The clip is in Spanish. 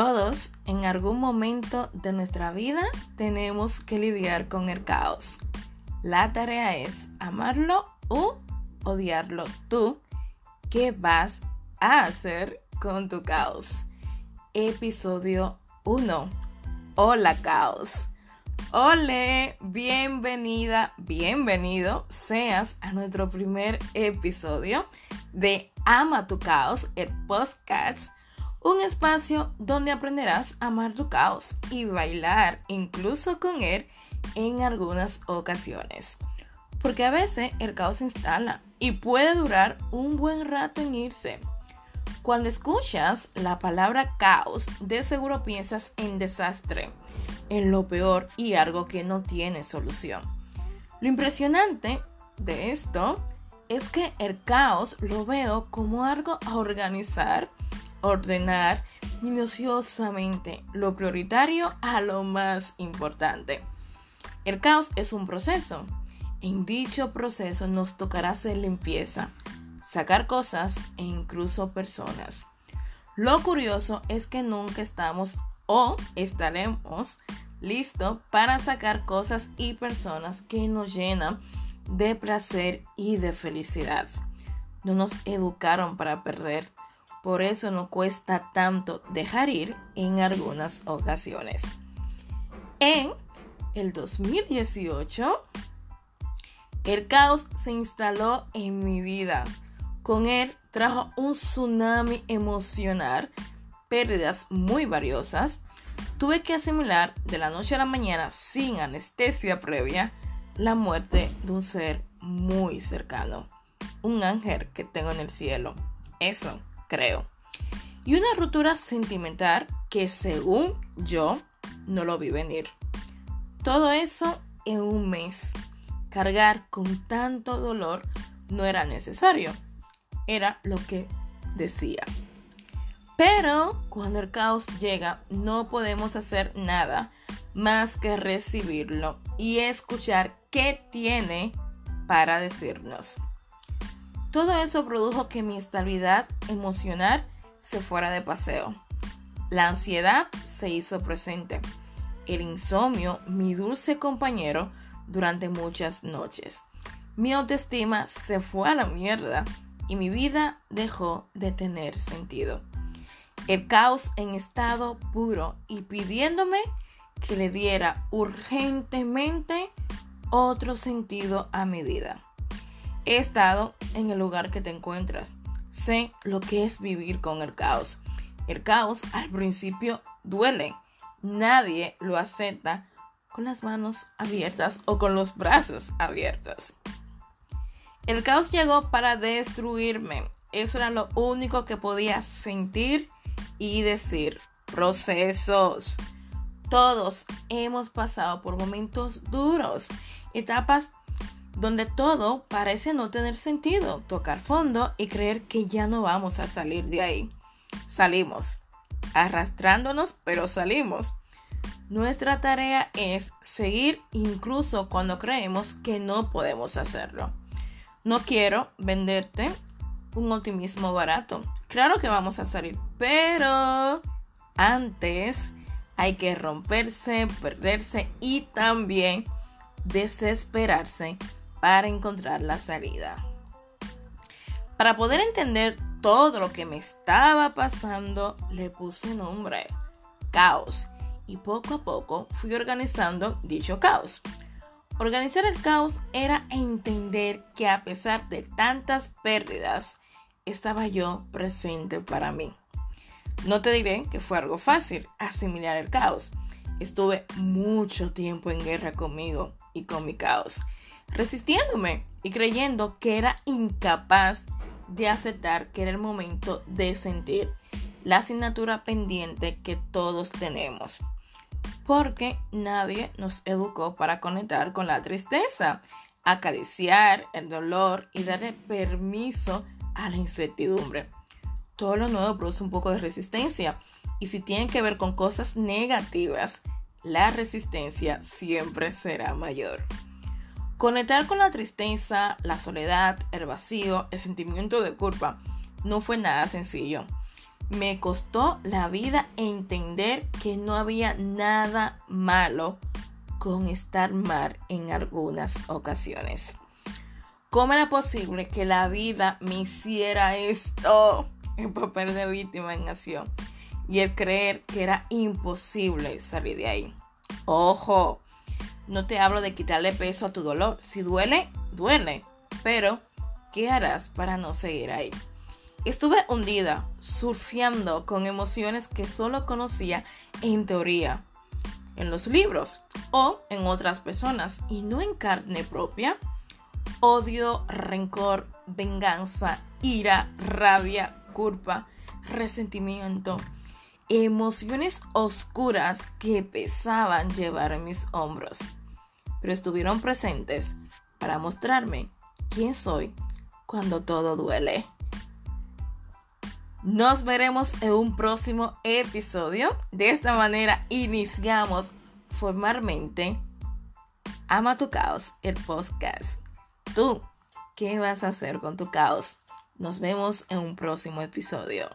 Todos en algún momento de nuestra vida tenemos que lidiar con el caos. La tarea es amarlo o odiarlo. Tú, ¿qué vas a hacer con tu caos? Episodio 1. Hola caos. Hola, bienvenida, bienvenido seas a nuestro primer episodio de Ama tu caos, el podcast un espacio donde aprenderás a amar tu caos y bailar incluso con él en algunas ocasiones. Porque a veces el caos se instala y puede durar un buen rato en irse. Cuando escuchas la palabra caos, de seguro piensas en desastre, en lo peor y algo que no tiene solución. Lo impresionante de esto es que el caos lo veo como algo a organizar ordenar minuciosamente lo prioritario a lo más importante. El caos es un proceso. En dicho proceso nos tocará hacer limpieza, sacar cosas e incluso personas. Lo curioso es que nunca estamos o estaremos listos para sacar cosas y personas que nos llenan de placer y de felicidad. No nos educaron para perder, por eso no cuesta tanto dejar ir en algunas ocasiones. En el 2018, el caos se instaló en mi vida. Con él trajo un tsunami emocional, pérdidas muy valiosas. Tuve que asimilar de la noche a la mañana, sin anestesia previa, la muerte de un ser muy cercano. Un ángel que tengo en el cielo. Eso creo. Y una ruptura sentimental que según yo no lo vi venir. Todo eso en un mes. Cargar con tanto dolor no era necesario. Era lo que decía. Pero cuando el caos llega no podemos hacer nada más que recibirlo y escuchar qué tiene para decirnos. Todo eso produjo que mi estabilidad emocional se fuera de paseo. La ansiedad se hizo presente. El insomnio, mi dulce compañero, durante muchas noches. Mi autoestima se fue a la mierda y mi vida dejó de tener sentido. El caos en estado puro y pidiéndome que le diera urgentemente otro sentido a mi vida. He estado en el lugar que te encuentras. Sé lo que es vivir con el caos. El caos al principio duele. Nadie lo acepta con las manos abiertas o con los brazos abiertos. El caos llegó para destruirme. Eso era lo único que podía sentir y decir. Procesos. Todos hemos pasado por momentos duros, etapas donde todo parece no tener sentido, tocar fondo y creer que ya no vamos a salir de ahí. Salimos, arrastrándonos, pero salimos. Nuestra tarea es seguir incluso cuando creemos que no podemos hacerlo. No quiero venderte un optimismo barato. Claro que vamos a salir, pero antes hay que romperse, perderse y también desesperarse para encontrar la salida. Para poder entender todo lo que me estaba pasando, le puse nombre, caos, y poco a poco fui organizando dicho caos. Organizar el caos era entender que a pesar de tantas pérdidas, estaba yo presente para mí. No te diré que fue algo fácil asimilar el caos. Estuve mucho tiempo en guerra conmigo y con mi caos resistiéndome y creyendo que era incapaz de aceptar que era el momento de sentir la asignatura pendiente que todos tenemos. Porque nadie nos educó para conectar con la tristeza, acariciar el dolor y darle permiso a la incertidumbre. Todo lo nuevo produce un poco de resistencia y si tiene que ver con cosas negativas, la resistencia siempre será mayor. Conectar con la tristeza, la soledad, el vacío, el sentimiento de culpa no fue nada sencillo. Me costó la vida entender que no había nada malo con estar mal en algunas ocasiones. ¿Cómo era posible que la vida me hiciera esto? El papel de víctima en acción. Y el creer que era imposible salir de ahí. Ojo, no te hablo de quitarle peso a tu dolor. Si duele, duele. Pero, ¿qué harás para no seguir ahí? Estuve hundida, surfeando con emociones que solo conocía en teoría, en los libros o en otras personas y no en carne propia. Odio, rencor, venganza, ira, rabia, culpa, resentimiento, emociones oscuras que pesaban llevar mis hombros, pero estuvieron presentes para mostrarme quién soy cuando todo duele. Nos veremos en un próximo episodio. De esta manera iniciamos formalmente Ama tu caos, el podcast. ¿Tú qué vas a hacer con tu caos? Nos vemos en un próximo episodio.